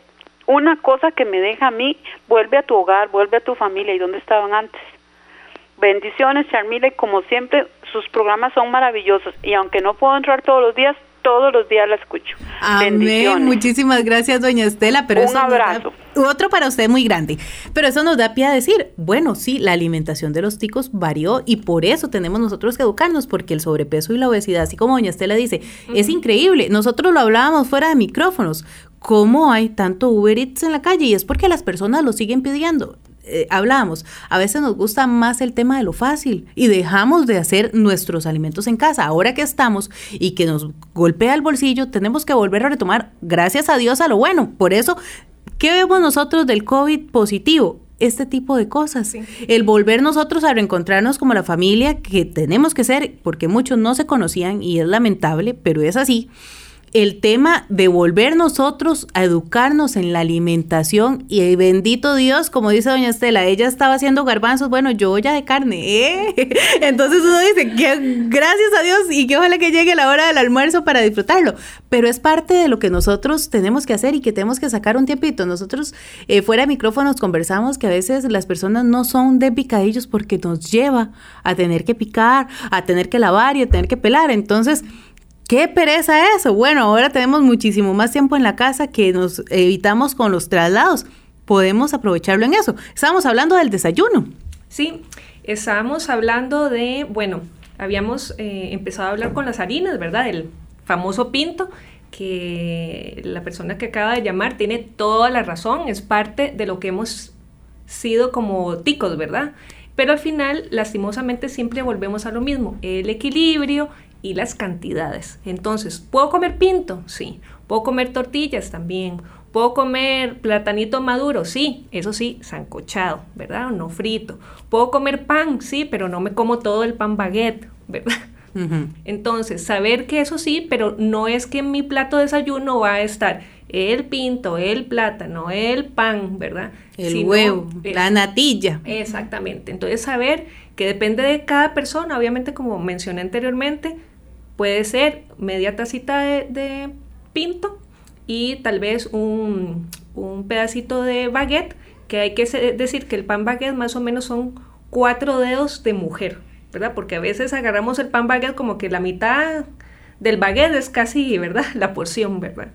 una cosa que me deja a mí, vuelve a tu hogar, vuelve a tu familia y dónde estaban antes. Bendiciones, Charmila, y como siempre, sus programas son maravillosos. Y aunque no puedo entrar todos los días, todos los días la escucho. Amén. Muchísimas gracias, doña Estela. Pero Un abrazo. otro para usted muy grande. Pero eso nos da pie a decir, bueno, sí, la alimentación de los ticos varió y por eso tenemos nosotros que educarnos, porque el sobrepeso y la obesidad, así como doña Estela dice, es increíble. Nosotros lo hablábamos fuera de micrófonos. ¿Cómo hay tanto Uber Eats en la calle? Y es porque las personas lo siguen pidiendo. Eh, hablábamos, a veces nos gusta más el tema de lo fácil y dejamos de hacer nuestros alimentos en casa. Ahora que estamos y que nos golpea el bolsillo, tenemos que volver a retomar, gracias a Dios, a lo bueno. Por eso, ¿qué vemos nosotros del COVID positivo? este tipo de cosas. El volver nosotros a reencontrarnos como la familia que tenemos que ser, porque muchos no se conocían y es lamentable, pero es así el tema de volver nosotros a educarnos en la alimentación y bendito Dios, como dice doña Estela, ella estaba haciendo garbanzos, bueno, yo ya de carne, ¿eh? Entonces uno dice que gracias a Dios y que ojalá que llegue la hora del almuerzo para disfrutarlo, pero es parte de lo que nosotros tenemos que hacer y que tenemos que sacar un tiempito. Nosotros eh, fuera de micrófonos conversamos que a veces las personas no son de picadillos porque nos lleva a tener que picar, a tener que lavar y a tener que pelar, entonces... ¿Qué pereza eso? Bueno, ahora tenemos muchísimo más tiempo en la casa que nos evitamos con los traslados. Podemos aprovecharlo en eso. Estábamos hablando del desayuno. Sí, estábamos hablando de, bueno, habíamos eh, empezado a hablar con las harinas, ¿verdad? El famoso pinto, que la persona que acaba de llamar tiene toda la razón, es parte de lo que hemos sido como ticos, ¿verdad? Pero al final, lastimosamente, siempre volvemos a lo mismo, el equilibrio y las cantidades. Entonces, ¿puedo comer pinto? Sí. ¿Puedo comer tortillas? También. ¿Puedo comer platanito maduro? Sí, eso sí, sancochado, ¿verdad? No frito. ¿Puedo comer pan? Sí, pero no me como todo el pan baguette, ¿verdad? Entonces, saber que eso sí, pero no es que en mi plato de desayuno va a estar el pinto, el plátano, el pan, ¿verdad? El huevo, la natilla. Exactamente. Entonces, saber que depende de cada persona, obviamente, como mencioné anteriormente, puede ser media tacita de, pinto y tal vez un, un pedacito de baguette, que hay que decir que el pan baguette más o menos son cuatro dedos de mujer, ¿verdad? Porque a veces agarramos el pan baguette como que la mitad del baguette es casi, ¿verdad? La porción, ¿verdad?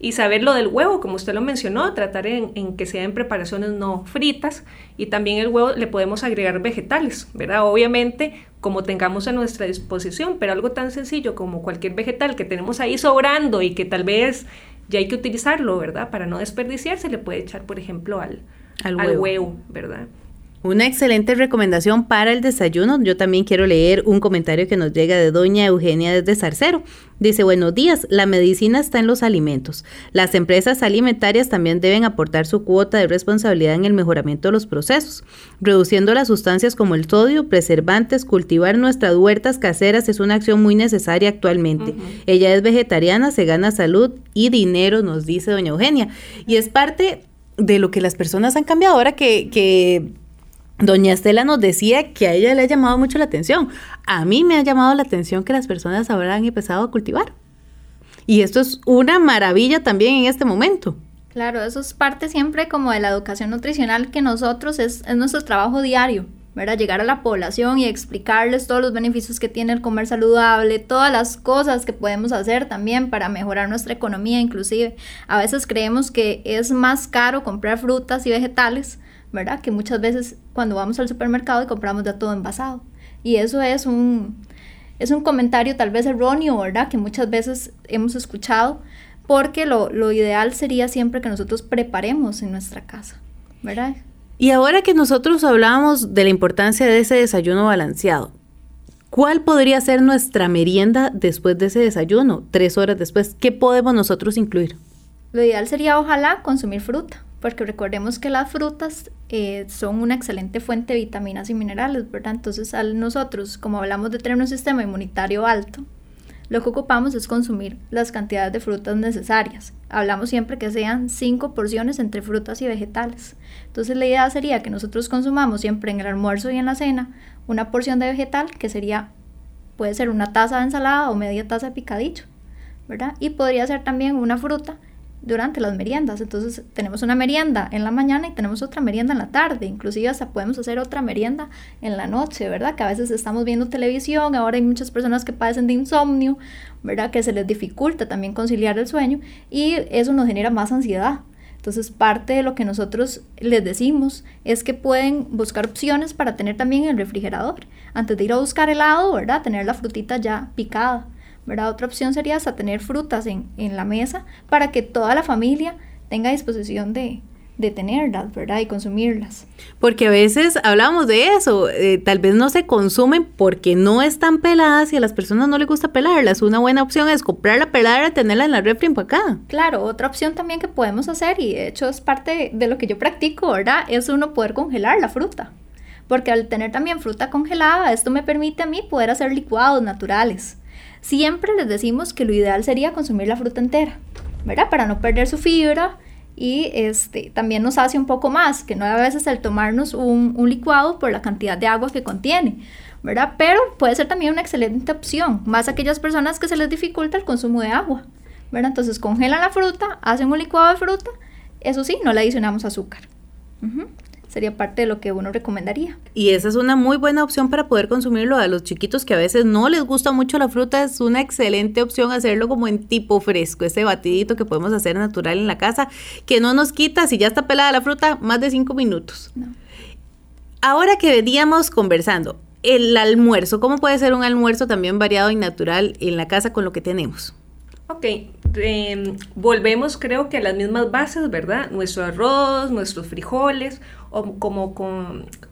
Y saber lo del huevo, como usted lo mencionó, tratar en, que sea en preparaciones no fritas y también el huevo le podemos agregar vegetales, ¿verdad? Obviamente como tengamos a nuestra disposición, pero algo tan sencillo como cualquier vegetal que tenemos ahí sobrando y que tal vez ya hay que utilizarlo, ¿verdad? Para no desperdiciar, se le puede echar, por ejemplo, al, al huevo, ¿verdad? Una excelente recomendación para el desayuno. Yo también quiero leer un comentario que nos llega de doña Eugenia desde Zarcero. Dice, buenos días, la medicina está en los alimentos. Las empresas alimentarias también deben aportar su cuota de responsabilidad en el mejoramiento de los procesos, reduciendo las sustancias como el sodio, preservantes, cultivar nuestras huertas caseras es una acción muy necesaria actualmente. Ella es vegetariana, se gana salud y dinero, nos dice doña Eugenia. Y es parte de lo que las personas han cambiado ahora que, que Doña Estela nos decía que a ella le ha llamado mucho la atención. A mí me ha llamado la atención que las personas ahora han empezado a cultivar. Y esto es una maravilla también en este momento. Claro, eso es parte siempre como de la educación nutricional que nosotros es, es nuestro trabajo diario, ¿verdad? Llegar a la población y explicarles todos los beneficios que tiene el comer saludable, todas las cosas que podemos hacer también para mejorar nuestra economía inclusive. A veces creemos que es más caro comprar frutas y vegetales, ¿verdad? Que muchas veces cuando vamos al supermercado y compramos ya todo envasado. Y eso es un, es un comentario tal vez erróneo, ¿verdad? Que muchas veces hemos escuchado, porque lo, lo ideal sería siempre que nosotros preparemos en nuestra casa, ¿verdad? Y ahora que nosotros hablamos de la importancia de ese desayuno balanceado, ¿cuál podría ser nuestra merienda después de ese desayuno, tres horas después? ¿Qué podemos nosotros incluir? Lo ideal sería ojalá consumir fruta, porque recordemos que las frutas eh, son una excelente fuente de vitaminas y minerales, ¿verdad? Entonces, al nosotros, como hablamos de tener un sistema inmunitario alto, lo que ocupamos es consumir las cantidades de frutas necesarias. Hablamos siempre que sean cinco porciones entre frutas y vegetales. Entonces, la idea sería que nosotros consumamos siempre en el almuerzo y en la cena una porción de vegetal, que sería, puede ser una taza de ensalada o media taza de picadillo, ¿verdad? Y podría ser también una fruta durante las meriendas. Entonces tenemos una merienda en la mañana y tenemos otra merienda en la tarde. Inclusive hasta podemos hacer otra merienda en la noche, ¿verdad? Que a veces estamos viendo televisión, ahora hay muchas personas que padecen de insomnio, ¿verdad? Que se les dificulta también conciliar el sueño y eso nos genera más ansiedad. Entonces parte de lo que nosotros les decimos es que pueden buscar opciones para tener también el refrigerador. Antes de ir a buscar helado, ¿verdad? Tener la frutita ya picada otra opción sería hasta tener frutas en, la mesa para que toda la familia tenga disposición de, tenerlas, ¿verdad? Y consumirlas. Porque a veces hablamos de eso, eh, tal vez no se consumen porque no están peladas y a las personas no les gusta pelarlas. Una buena opción es comprarla pelada y tenerla en la refri acá. Claro, otra opción también que podemos hacer, y de hecho es parte de lo que yo practico, ¿verdad? Es uno poder congelar la fruta. Porque al tener también fruta congelada, esto me permite a mí poder hacer licuados naturales. Siempre les decimos que lo ideal sería consumir la fruta entera, ¿verdad? Para no perder su fibra y este, también nos hace un poco más, que no a veces el tomarnos un, licuado por la cantidad de agua que contiene, ¿verdad? Pero puede ser también una excelente opción, más aquellas personas que se les dificulta el consumo de agua, ¿verdad? Entonces congelan la fruta, hacen un licuado de fruta, eso sí, no le adicionamos azúcar sería parte de lo que uno recomendaría. Y esa es una muy buena opción para poder consumirlo a los chiquitos que a veces no les gusta mucho la fruta, es una excelente opción hacerlo como en tipo fresco, ese batidito que podemos hacer natural en la casa, que no nos quita, si ya está pelada la fruta, más de cinco minutos. Ahora que veníamos conversando, el almuerzo, ¿cómo puede ser un almuerzo también variado y natural en la casa con lo que tenemos? Ok, em, volvemos creo que a las mismas bases, ¿verdad? Nuestro arroz, nuestros frijoles, o como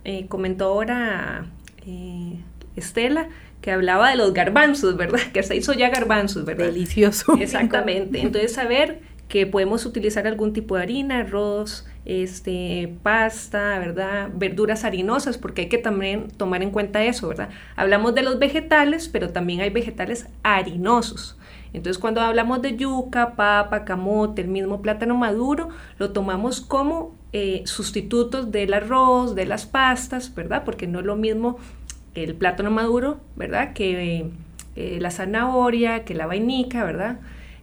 eh, comentó ahora eh, Estela, que hablaba de los garbanzos, ¿verdad? Que se hizo ya garbanzos, ¿verdad? Delicioso. Exactamente. Entonces, saber que podemos utilizar algún tipo de harina, arroz, este, pasta, ¿verdad? Verduras harinosas, porque hay que también tomar en cuenta eso, ¿verdad? Hablamos de los vegetales, pero también hay vegetales harinosos. Entonces, cuando hablamos de yuca, papa, camote, el mismo plátano maduro, lo tomamos como eh, sustitutos del arroz, de las pastas, ¿verdad? Porque no es lo mismo el plátano maduro, ¿verdad? Que eh, la zanahoria, que la vainica, ¿verdad?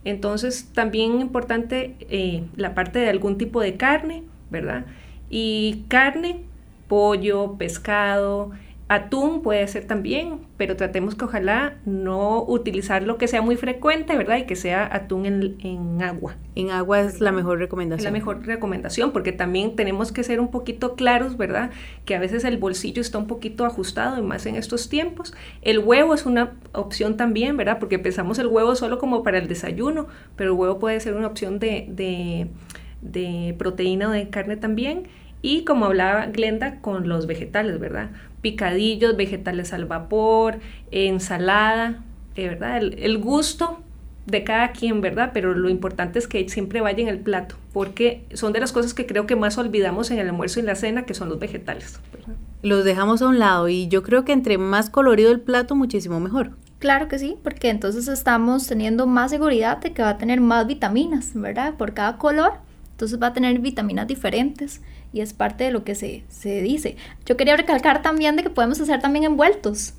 Entonces, también importante eh, la parte de algún tipo de carne, ¿verdad? Y carne, pollo, pescado, Atún puede ser también, pero tratemos que ojalá no utilizar lo que sea muy frecuente, ¿verdad? Y que sea atún en, agua. En agua es la mejor recomendación. Es la mejor recomendación, porque también tenemos que ser un poquito claros, ¿verdad? Que a veces el bolsillo está un poquito ajustado, y más en estos tiempos. El huevo es una opción también, ¿verdad? Porque pensamos el huevo solo como para el desayuno, pero el huevo puede ser una opción de, de, de proteína o de carne también. Y como hablaba Glenda, con los vegetales, ¿verdad? Picadillos, vegetales al vapor, ensalada, eh, ¿verdad? El, gusto de cada quien, ¿verdad? Pero lo importante es que siempre vaya en el plato, porque son de las cosas que creo que más olvidamos en el almuerzo y la cena, que son los vegetales. Los dejamos a un lado y yo creo que entre más colorido el plato, muchísimo mejor. Claro que sí, porque entonces estamos teniendo más seguridad de que va a tener más vitaminas, ¿verdad? Por cada color, entonces va a tener vitaminas diferentes y es parte de lo que se, dice. Yo quería recalcar también de que podemos hacer también envueltos,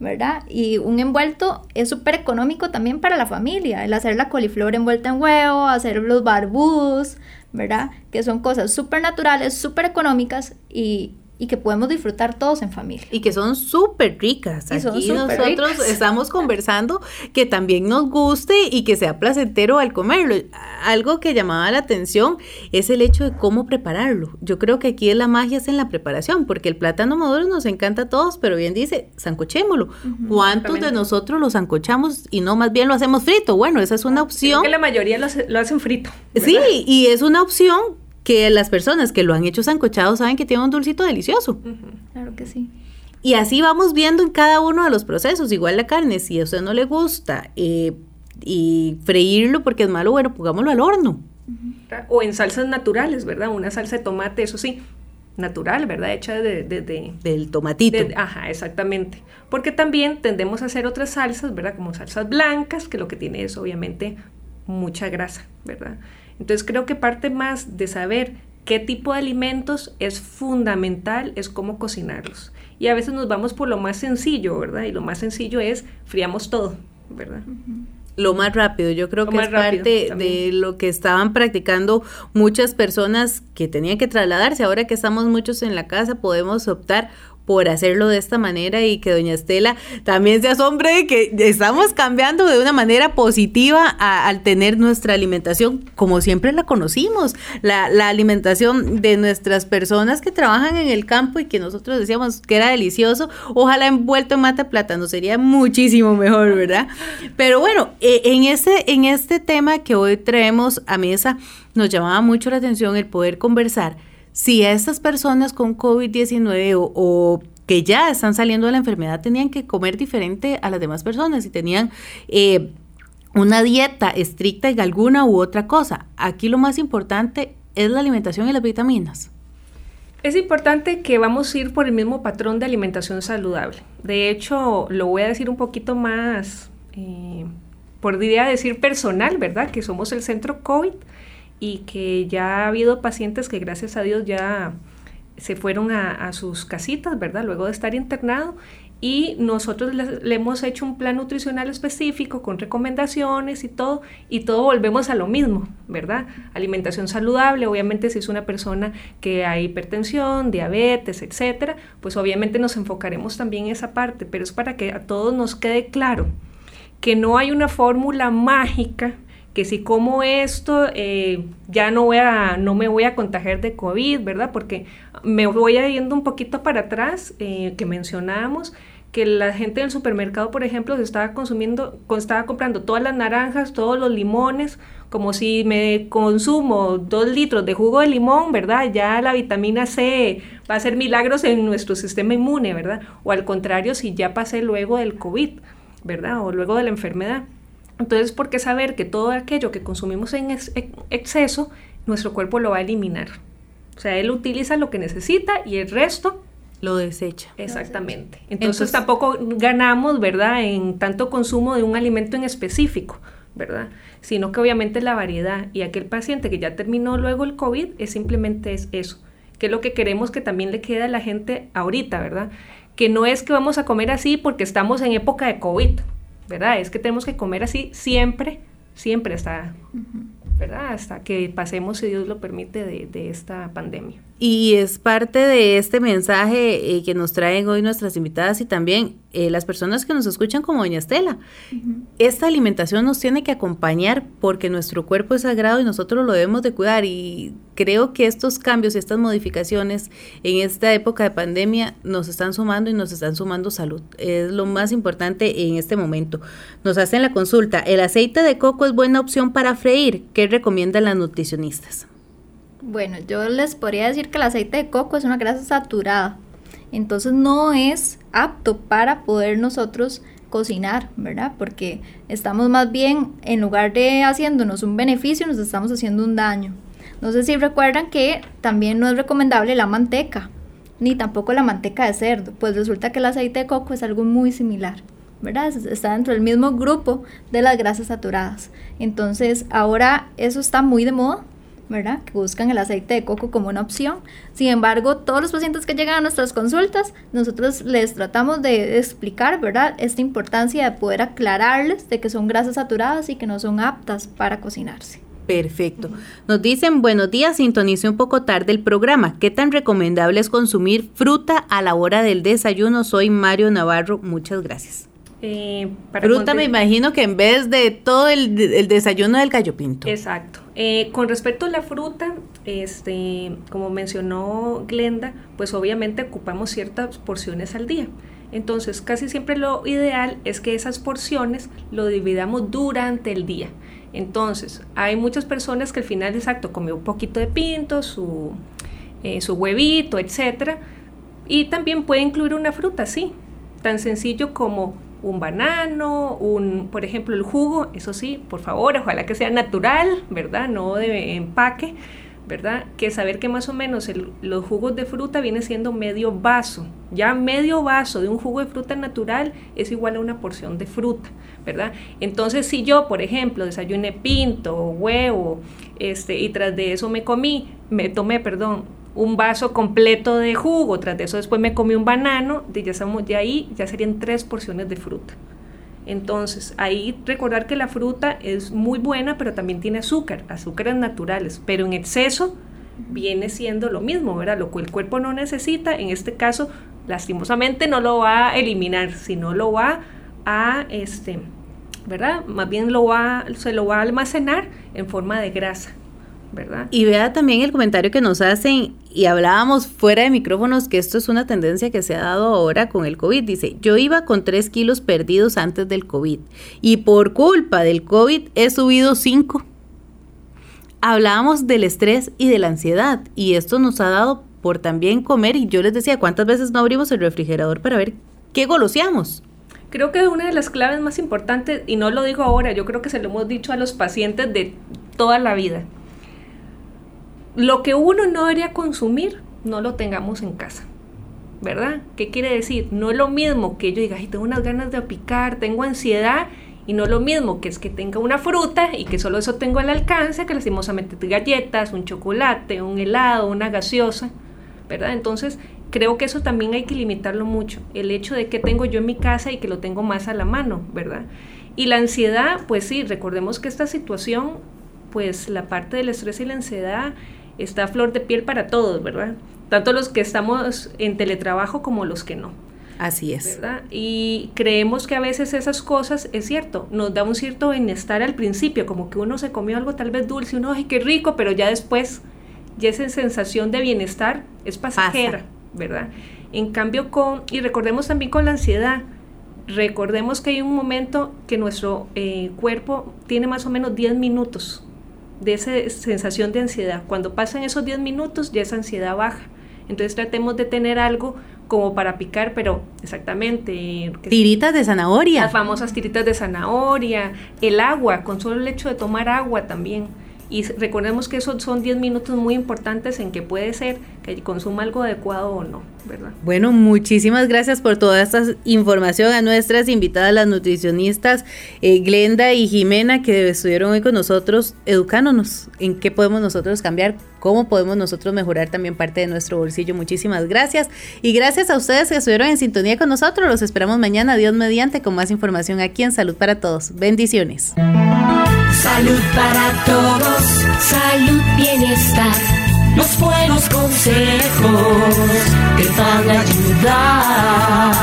¿verdad? Y un envuelto es súper económico también para la familia, el hacer la coliflor envuelta en huevo, hacer los barbús, ¿verdad? Que son cosas súper naturales, súper económicas y, y que podemos disfrutar todos en familia. Y que son súper ricas. Aquí nosotros estamos conversando que también nos guste y que sea placentero al comerlo. Algo que llamaba la atención es el hecho de cómo prepararlo. Yo creo que aquí la magia es en la preparación, porque el plátano maduro nos encanta a todos, pero bien dice, zancochémoslo. ¿Cuántos de nosotros lo zancochamos y no más bien lo hacemos frito? Bueno, esa es una opción. Creo que la mayoría lo, lo hacen frito. Sí, y es una opción que las personas que lo han hecho sancochado saben que tiene un dulcito delicioso. Claro que sí. Y así vamos viendo en cada uno de los procesos. Igual la carne, si a usted no le gusta eh, y freírlo porque es malo, bueno, pongámoslo al horno. O en salsas naturales, ¿verdad? Una salsa de tomate, eso sí, natural, ¿verdad? Hecha de... Del tomatito. ajá, exactamente. Porque también tendemos a hacer otras salsas, ¿verdad? Como salsas blancas, que lo que tiene es obviamente mucha grasa, ¿verdad? Entonces creo que parte más de saber qué tipo de alimentos es fundamental es cómo cocinarlos. Y a veces nos vamos por lo más sencillo, ¿verdad? Y lo más sencillo es friamos todo, ¿verdad? Lo más rápido, yo creo que es parte de lo que estaban practicando muchas personas que tenían que trasladarse. Ahora que estamos muchos en la casa, podemos optar por hacerlo de esta manera y que doña Estela también se asombre de que estamos cambiando de una manera positiva al tener nuestra alimentación como siempre la conocimos, la, la, alimentación de nuestras personas que trabajan en el campo y que nosotros decíamos que era delicioso, ojalá envuelto en mata plátano sería muchísimo mejor, ¿verdad? Pero bueno, e, en este, en este tema que hoy traemos a mesa nos llamaba mucho la atención el poder conversar si estas personas con COVID-19 o, que ya están saliendo de la enfermedad tenían que comer diferente a las demás personas y tenían eh, una dieta estricta en alguna u otra cosa. Aquí lo más importante es la alimentación y las vitaminas. Es importante que vamos a ir por el mismo patrón de alimentación saludable. De hecho, lo voy a decir un poquito más, eh, por diría decir personal, ¿verdad? Que somos el centro COVID y que ya ha habido pacientes que gracias a Dios ya se fueron a, sus casitas, ¿verdad? Luego de estar internado y nosotros le, hemos hecho un plan nutricional específico con recomendaciones y todo, y todo volvemos a lo mismo, ¿verdad? Alimentación saludable, obviamente si es una persona que hay hipertensión, diabetes, etcétera, pues obviamente nos enfocaremos también en esa parte, pero es para que a todos nos quede claro que no hay una fórmula mágica que si como esto eh, ya no, voy a, no me voy a contagiar de COVID, ¿verdad? Porque me voy yendo un poquito para atrás, eh, que mencionábamos que la gente del supermercado, por ejemplo, se estaba consumiendo, estaba comprando todas las naranjas, todos los limones, como si me consumo dos litros de jugo de limón, ¿verdad? Ya la vitamina C va a hacer milagros en nuestro sistema inmune, ¿verdad? O al contrario, si ya pasé luego del COVID, ¿verdad? O luego de la enfermedad. Entonces, ¿por qué saber que todo aquello que consumimos en exceso, nuestro cuerpo lo va a eliminar? O sea, él utiliza lo que necesita y el resto lo desecha. Exactamente. Entonces, tampoco ganamos, ¿verdad?, en tanto consumo de un alimento en específico, ¿verdad? Sino que obviamente la variedad y aquel paciente que ya terminó luego el COVID es simplemente es eso, que es lo que queremos que también le quede a la gente ahorita, ¿verdad? Que no es que vamos a comer así porque estamos en época de COVID, ¿verdad? Es que tenemos que comer así siempre, siempre hasta, ¿verdad? Hasta que pasemos, si Dios lo permite, de, de esta pandemia. Y es parte de este mensaje eh, que nos traen hoy nuestras invitadas y también eh, las personas que nos escuchan como Doña Estela. Esta alimentación nos tiene que acompañar porque nuestro cuerpo es sagrado y nosotros lo debemos de cuidar. Y creo que estos cambios y estas modificaciones en esta época de pandemia nos están sumando y nos están sumando salud. Es lo más importante en este momento. Nos hacen la consulta. ¿El aceite de coco es buena opción para freír? ¿Qué recomiendan las nutricionistas? Bueno, yo les podría decir que el aceite de coco es una grasa saturada, entonces no es apto para poder nosotros cocinar, ¿verdad? Porque estamos más bien, en lugar de haciéndonos un beneficio, nos estamos haciendo un daño. No sé si recuerdan que también no es recomendable la manteca, ni tampoco la manteca de cerdo, pues resulta que el aceite de coco es algo muy similar. ¿verdad? Está dentro del mismo grupo de las grasas saturadas. Entonces, ahora eso está muy de moda, ¿verdad? Que buscan el aceite de coco como una opción. Sin embargo, todos los pacientes que llegan a nuestras consultas, nosotros les tratamos de explicar, ¿verdad? Esta importancia de poder aclararles de que son grasas saturadas y que no son aptas para cocinarse. Perfecto. Nos dicen, buenos días, sintonice un poco tarde el programa. ¿Qué tan recomendable es consumir fruta a la hora del desayuno? Soy Mario Navarro, muchas gracias. Eh, fruta me imagino que en vez de todo el, el desayuno del gallo pinto. Exacto. Eh, con respecto a la fruta, este, como mencionó Glenda, pues obviamente ocupamos ciertas porciones al día. Entonces, casi siempre lo ideal es que esas porciones lo dividamos durante el día. Entonces, hay muchas personas que al final, exacto, comió un poquito de pinto, su, eh, su huevito, etc. Y también puede incluir una fruta, sí. Tan sencillo como un banano, un, por ejemplo, el jugo, eso sí, por favor, ojalá que sea natural, ¿verdad? No de empaque, ¿verdad? Que saber que más o menos los jugos de fruta viene siendo medio vaso. Ya medio vaso de un jugo de fruta natural es igual a una porción de fruta, ¿verdad? Entonces, si yo, por ejemplo, desayuné pinto, huevo, este, y tras de eso me comí, me tomé, perdón, un vaso completo de jugo, tras de eso después me comí un banano, de, ya estamos, de ahí ya serían tres porciones de fruta. Entonces, ahí recordar que la fruta es muy buena, pero también tiene azúcar, azúcares naturales, pero en exceso viene siendo lo mismo, ¿verdad? Lo que el cuerpo no necesita, en este caso, lastimosamente no lo va a eliminar, sino lo va a, este, ¿verdad? Más bien lo va, se lo va a almacenar en forma de grasa. Y vea también el comentario que nos hacen y hablábamos fuera de micrófonos que esto es una tendencia que se ha dado ahora con el COVID. Dice, yo iba con 3 kilos perdidos antes del COVID y por culpa del COVID he subido 5. Hablábamos del estrés y de la ansiedad y esto nos ha dado por también comer y yo les decía, ¿cuántas veces no abrimos el refrigerador para ver qué goloseamos? Creo que una de las claves más importantes, y no lo digo ahora, yo creo que se lo hemos dicho a los pacientes de toda la vida, lo que uno no debería consumir, no lo tengamos en casa. ¿Verdad? ¿Qué quiere decir? No es lo mismo que yo diga, ay, tengo unas ganas de picar, tengo ansiedad, y no es lo mismo que es que tenga una fruta y que solo eso tengo al alcance, que lastimosamente galletas, un chocolate, un helado, una gaseosa, ¿verdad? Entonces, creo que eso también hay que limitarlo mucho, el hecho de que tengo yo en mi casa y que lo tengo más a la mano, ¿verdad? Y la ansiedad, pues sí, recordemos que esta situación, pues la parte del estrés y la ansiedad está flor de piel para todos, ¿verdad? Tanto los que estamos en teletrabajo como los que no. Así es. ¿verdad? Y creemos que a veces esas cosas, es cierto, nos da un cierto bienestar al principio, como que uno se comió algo tal vez dulce, uno, ay, qué rico, pero ya después, ya esa sensación de bienestar es pasajera, ¿verdad? En cambio con, y recordemos también con la ansiedad, recordemos que hay un momento que nuestro eh, cuerpo tiene más o menos 10 minutos de esa sensación de ansiedad. Cuando pasan esos 10 minutos ya esa ansiedad baja. Entonces tratemos de tener algo como para picar, pero exactamente. Tiritas de zanahoria. Las famosas tiritas de zanahoria, el agua, con solo el hecho de tomar agua también y recordemos que esos son 10 minutos muy importantes en que puede ser que consuma algo adecuado o no, ¿verdad? Bueno, muchísimas gracias por toda esta información a nuestras invitadas, las nutricionistas eh, Glenda y Jimena, que estuvieron hoy con nosotros educándonos en qué podemos nosotros cambiar, cómo podemos nosotros mejorar también parte de nuestro bolsillo. Muchísimas gracias. Y gracias a ustedes que estuvieron en sintonía con nosotros. Los esperamos mañana, Dios mediante, con más información aquí en Salud para Todos. Bendiciones. Salud para todos, salud, bienestar. Los buenos consejos te van a ayudar.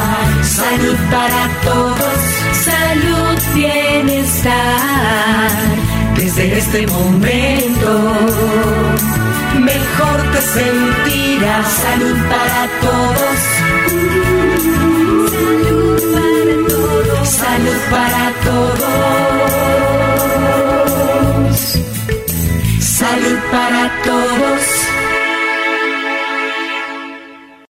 Salud para todos, salud, bienestar. Desde este momento, mejor te sentirás. Salud para todos. Salud para todos. Salud para todos para todos.